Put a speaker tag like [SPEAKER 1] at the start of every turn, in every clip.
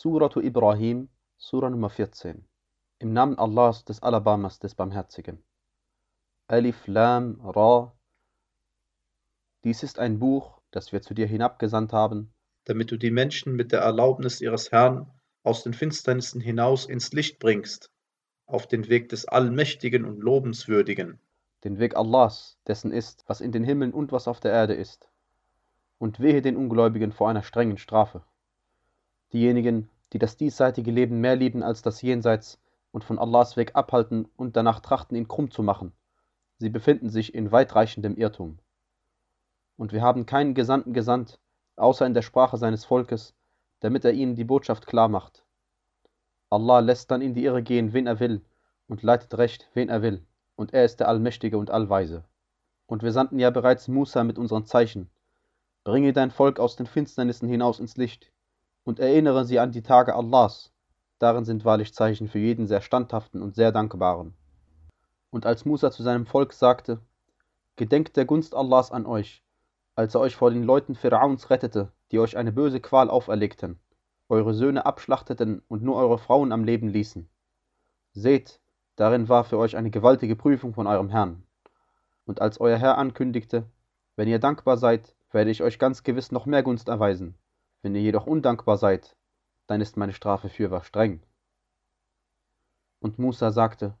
[SPEAKER 1] Suratu Ibrahim, Sura Nummer 14. Im Namen Allahs, des Alabamas, des Barmherzigen. Alif Lam Ra. Dies ist ein Buch, das wir zu dir hinabgesandt haben,
[SPEAKER 2] damit du die Menschen mit der Erlaubnis ihres Herrn aus den Finsternissen hinaus ins Licht bringst, auf den Weg des Allmächtigen und Lobenswürdigen.
[SPEAKER 1] den Weg Allahs, dessen ist, was in den Himmeln und was auf der Erde ist. Und wehe den Ungläubigen vor einer strengen Strafe. Diejenigen, die das diesseitige Leben mehr lieben als das Jenseits und von Allahs Weg abhalten und danach trachten, ihn krumm zu machen, sie befinden sich in weitreichendem Irrtum. Und wir haben keinen Gesandten gesandt, außer in der Sprache seines Volkes, damit er ihnen die Botschaft klar macht. Allah lässt dann in die Irre gehen, wen er will, und leitet recht, wen er will, und er ist der Allmächtige und Allweise. Und wir sandten ja bereits Musa mit unseren Zeichen. Bringe dein Volk aus den Finsternissen hinaus ins Licht, und erinnere sie an die Tage Allahs. Darin sind wahrlich Zeichen für jeden sehr standhaften und sehr dankbaren. Und als Musa zu seinem Volk sagte, Gedenkt der Gunst Allahs an euch, als er euch vor den Leuten Pharaons rettete, die euch eine böse Qual auferlegten, eure Söhne abschlachteten und nur eure Frauen am Leben ließen. Seht, darin war für euch eine gewaltige Prüfung von eurem Herrn. Und als euer Herr ankündigte, wenn ihr dankbar seid, werde ich euch ganz gewiss noch mehr Gunst erweisen. Wenn ihr jedoch undankbar seid, dann ist meine Strafe fürwahr streng. Und Musa sagte,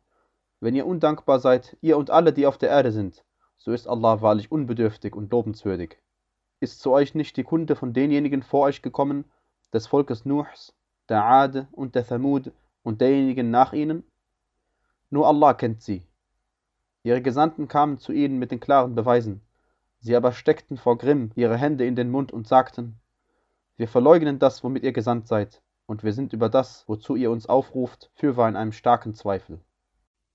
[SPEAKER 1] wenn ihr undankbar seid, ihr und alle, die auf der Erde sind, so ist Allah wahrlich unbedürftig und lobenswürdig. Ist zu euch nicht die Kunde von denjenigen vor euch gekommen, des Volkes Nuhs, der Ade und der Thamud und derjenigen nach ihnen? Nur Allah kennt sie. Ihre Gesandten kamen zu ihnen mit den klaren Beweisen. Sie aber steckten vor Grimm ihre Hände in den Mund und sagten, wir verleugnen das, womit ihr gesandt seid, und wir sind über das, wozu ihr uns aufruft, fürwahr in einem starken Zweifel.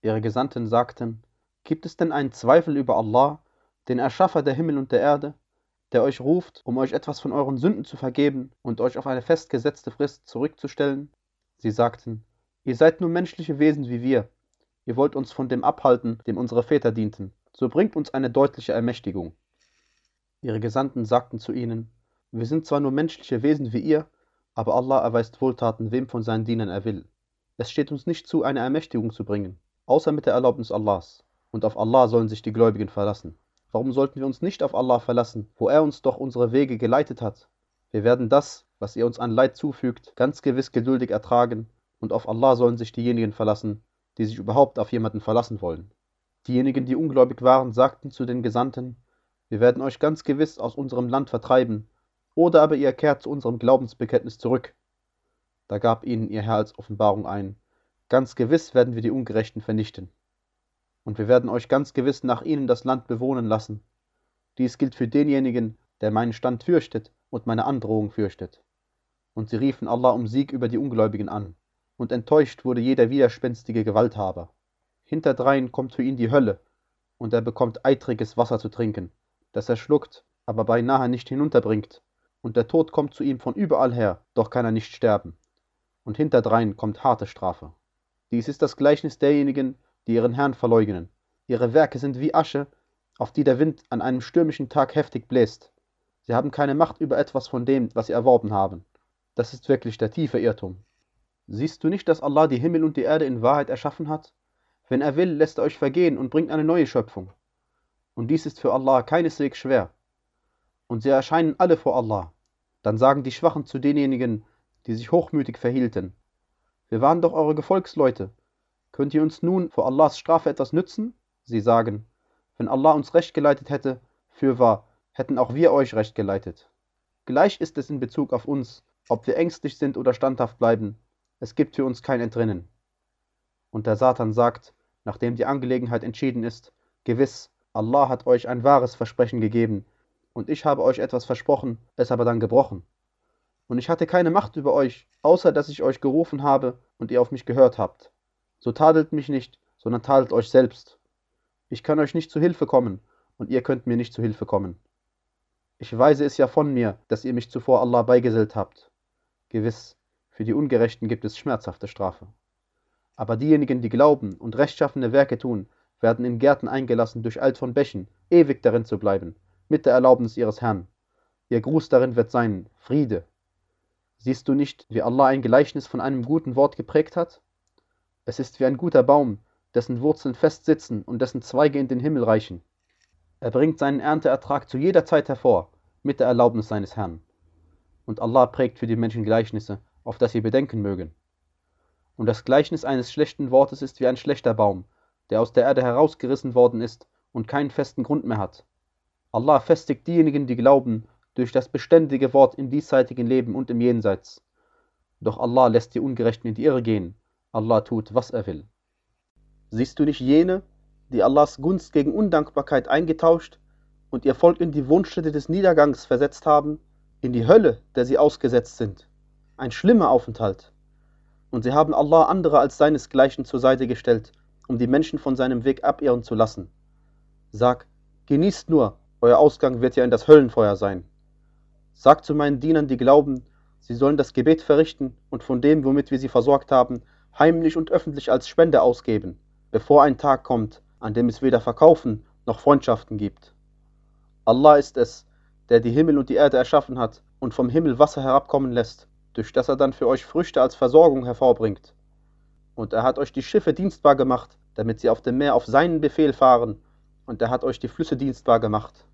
[SPEAKER 1] Ihre Gesandten sagten, gibt es denn einen Zweifel über Allah, den Erschaffer der Himmel und der Erde, der euch ruft, um euch etwas von euren Sünden zu vergeben und euch auf eine festgesetzte Frist zurückzustellen? Sie sagten, ihr seid nur menschliche Wesen wie wir, ihr wollt uns von dem abhalten, dem unsere Väter dienten, so bringt uns eine deutliche Ermächtigung. Ihre Gesandten sagten zu ihnen, wir sind zwar nur menschliche Wesen wie ihr, aber Allah erweist Wohltaten, wem von seinen Dienern er will. Es steht uns nicht zu, eine Ermächtigung zu bringen, außer mit der Erlaubnis Allahs, und auf Allah sollen sich die Gläubigen verlassen. Warum sollten wir uns nicht auf Allah verlassen, wo er uns doch unsere Wege geleitet hat? Wir werden das, was ihr uns an Leid zufügt, ganz gewiss geduldig ertragen, und auf Allah sollen sich diejenigen verlassen, die sich überhaupt auf jemanden verlassen wollen. Diejenigen, die ungläubig waren, sagten zu den Gesandten, wir werden euch ganz gewiss aus unserem Land vertreiben, oder aber ihr kehrt zu unserem Glaubensbekenntnis zurück. Da gab ihnen ihr Herr als Offenbarung ein, ganz gewiss werden wir die Ungerechten vernichten. Und wir werden euch ganz gewiss nach ihnen das Land bewohnen lassen. Dies gilt für denjenigen, der meinen Stand fürchtet und meine Androhung fürchtet. Und sie riefen Allah um Sieg über die Ungläubigen an. Und enttäuscht wurde jeder widerspenstige Gewalthaber. Hinterdrein kommt für ihn die Hölle, und er bekommt eitriges Wasser zu trinken, das er schluckt, aber beinahe nicht hinunterbringt, und der Tod kommt zu ihm von überall her, doch kann er nicht sterben. Und hinterdrein kommt harte Strafe. Dies ist das Gleichnis derjenigen, die ihren Herrn verleugnen. Ihre Werke sind wie Asche, auf die der Wind an einem stürmischen Tag heftig bläst. Sie haben keine Macht über etwas von dem, was sie erworben haben. Das ist wirklich der tiefe Irrtum. Siehst du nicht, dass Allah die Himmel und die Erde in Wahrheit erschaffen hat? Wenn er will, lässt er euch vergehen und bringt eine neue Schöpfung. Und dies ist für Allah keineswegs schwer. Und sie erscheinen alle vor Allah. Dann sagen die Schwachen zu denjenigen, die sich hochmütig verhielten, wir waren doch eure Gefolgsleute. Könnt ihr uns nun vor Allahs Strafe etwas nützen? Sie sagen, wenn Allah uns recht geleitet hätte, fürwahr, hätten auch wir euch recht geleitet. Gleich ist es in Bezug auf uns, ob wir ängstlich sind oder standhaft bleiben. Es gibt für uns kein Entrinnen. Und der Satan sagt, nachdem die Angelegenheit entschieden ist, gewiss, Allah hat euch ein wahres Versprechen gegeben, und ich habe euch etwas versprochen, es aber dann gebrochen. Und ich hatte keine Macht über euch, außer dass ich euch gerufen habe und ihr auf mich gehört habt. So tadelt mich nicht, sondern tadelt euch selbst. Ich kann euch nicht zu Hilfe kommen, und ihr könnt mir nicht zu Hilfe kommen. Ich weise es ja von mir, dass ihr mich zuvor Allah beigesellt habt. Gewiss, für die Ungerechten gibt es schmerzhafte Strafe. Aber diejenigen, die glauben und rechtschaffene Werke tun, werden in Gärten eingelassen durch Alt von Bächen, ewig darin zu bleiben, mit der Erlaubnis ihres Herrn. Ihr Gruß darin wird sein Friede. Siehst du nicht, wie Allah ein Gleichnis von einem guten Wort geprägt hat? Es ist wie ein guter Baum, dessen Wurzeln fest sitzen und dessen Zweige in den Himmel reichen. Er bringt seinen Ernteertrag zu jeder Zeit hervor, mit der Erlaubnis seines Herrn. Und Allah prägt für die Menschen Gleichnisse, auf das sie bedenken mögen. Und das Gleichnis eines schlechten Wortes ist wie ein schlechter Baum, der aus der Erde herausgerissen worden ist und keinen festen Grund mehr hat. Allah festigt diejenigen, die glauben, durch das beständige Wort im diesseitigen Leben und im Jenseits. Doch Allah lässt die Ungerechten in die Irre gehen. Allah tut, was er will. Siehst du nicht jene, die Allahs Gunst gegen Undankbarkeit eingetauscht und ihr Volk in die Wunschstätte des Niedergangs versetzt haben, in die Hölle, der sie ausgesetzt sind? Ein schlimmer Aufenthalt. Und sie haben Allah andere als seinesgleichen zur Seite gestellt, um die Menschen von seinem Weg abirren zu lassen. Sag, genießt nur, euer Ausgang wird ja in das Höllenfeuer sein. Sag zu meinen Dienern, die glauben, sie sollen das Gebet verrichten und von dem, womit wir sie versorgt haben, heimlich und öffentlich als Spende ausgeben, bevor ein Tag kommt, an dem es weder Verkaufen noch Freundschaften gibt. Allah ist es, der die Himmel und die Erde erschaffen hat und vom Himmel Wasser herabkommen lässt, durch das er dann für euch Früchte als Versorgung hervorbringt. Und er hat euch die Schiffe dienstbar gemacht, damit sie auf dem Meer auf seinen Befehl fahren, und er hat euch die Flüsse dienstbar gemacht.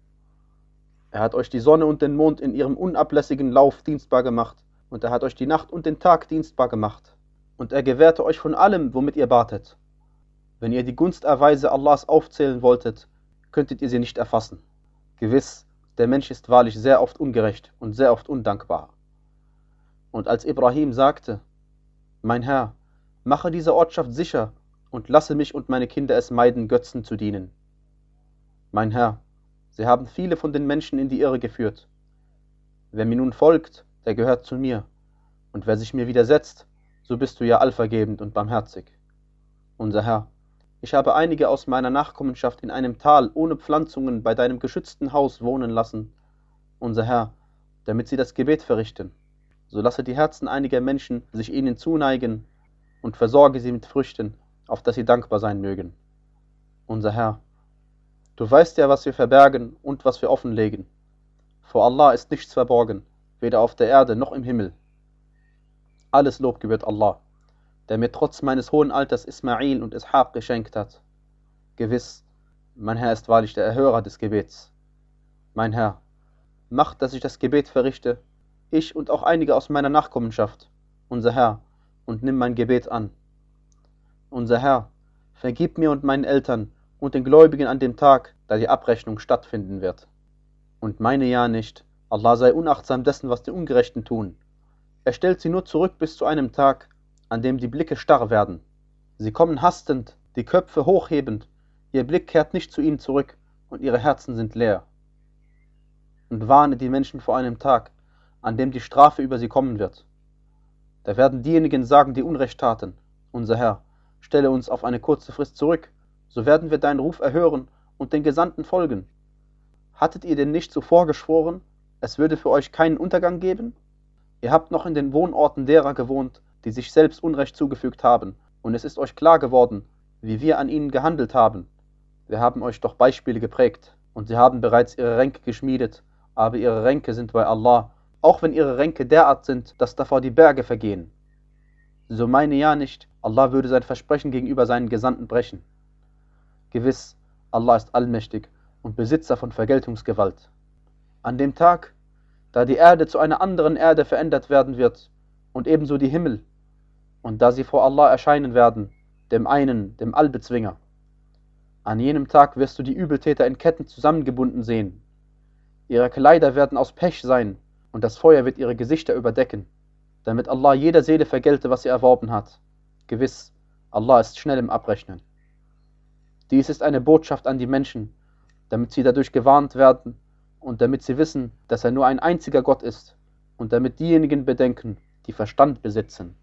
[SPEAKER 1] Er hat euch die Sonne und den Mond in ihrem unablässigen Lauf dienstbar gemacht, und er hat euch die Nacht und den Tag dienstbar gemacht. Und er gewährte euch von allem, womit ihr batet. Wenn ihr die Gunsterweise Allahs aufzählen wolltet, könntet ihr sie nicht erfassen. Gewiss, der Mensch ist wahrlich sehr oft ungerecht und sehr oft undankbar. Und als Ibrahim sagte, Mein Herr, mache diese Ortschaft sicher und lasse mich und meine Kinder es meiden, Götzen zu dienen. Mein Herr, Sie haben viele von den Menschen in die Irre geführt. Wer mir nun folgt, der gehört zu mir, und wer sich mir widersetzt, so bist du ja allvergebend und barmherzig. Unser Herr, ich habe einige aus meiner Nachkommenschaft in einem Tal ohne Pflanzungen bei deinem geschützten Haus wohnen lassen. Unser Herr, damit sie das Gebet verrichten. So lasse die Herzen einiger Menschen sich ihnen zuneigen und versorge sie mit Früchten, auf dass sie dankbar sein mögen. Unser Herr, Du weißt ja, was wir verbergen und was wir offenlegen. Vor Allah ist nichts verborgen, weder auf der Erde noch im Himmel. Alles Lob gebührt Allah, der mir trotz meines hohen Alters Ismail und Ishaq geschenkt hat. Gewiss, mein Herr ist wahrlich der Erhörer des Gebets. Mein Herr, mach, dass ich das Gebet verrichte, ich und auch einige aus meiner Nachkommenschaft, unser Herr, und nimm mein Gebet an. Unser Herr, vergib mir und meinen Eltern und den Gläubigen an dem Tag, da die Abrechnung stattfinden wird. Und meine ja nicht, Allah sei unachtsam dessen, was die Ungerechten tun. Er stellt sie nur zurück bis zu einem Tag, an dem die Blicke starr werden. Sie kommen hastend, die Köpfe hochhebend, ihr Blick kehrt nicht zu ihnen zurück und ihre Herzen sind leer. Und warne die Menschen vor einem Tag, an dem die Strafe über sie kommen wird. Da werden diejenigen sagen, die Unrecht taten, unser Herr, stelle uns auf eine kurze Frist zurück, so werden wir deinen Ruf erhören und den Gesandten folgen. Hattet ihr denn nicht zuvor geschworen, es würde für euch keinen Untergang geben? Ihr habt noch in den Wohnorten derer gewohnt, die sich selbst Unrecht zugefügt haben, und es ist euch klar geworden, wie wir an ihnen gehandelt haben. Wir haben euch doch Beispiele geprägt, und sie haben bereits ihre Ränke geschmiedet, aber ihre Ränke sind bei Allah, auch wenn ihre Ränke derart sind, dass davor die Berge vergehen. So meine ja nicht, Allah würde sein Versprechen gegenüber seinen Gesandten brechen. Gewiss, Allah ist allmächtig und Besitzer von Vergeltungsgewalt. An dem Tag, da die Erde zu einer anderen Erde verändert werden wird und ebenso die Himmel, und da sie vor Allah erscheinen werden, dem einen, dem Allbezwinger. An jenem Tag wirst du die Übeltäter in Ketten zusammengebunden sehen. Ihre Kleider werden aus Pech sein, und das Feuer wird ihre Gesichter überdecken, damit Allah jeder Seele vergelte, was sie erworben hat. Gewiss, Allah ist schnell im Abrechnen. Dies ist eine Botschaft an die Menschen, damit sie dadurch gewarnt werden und damit sie wissen, dass er nur ein einziger Gott ist und damit diejenigen bedenken, die Verstand besitzen.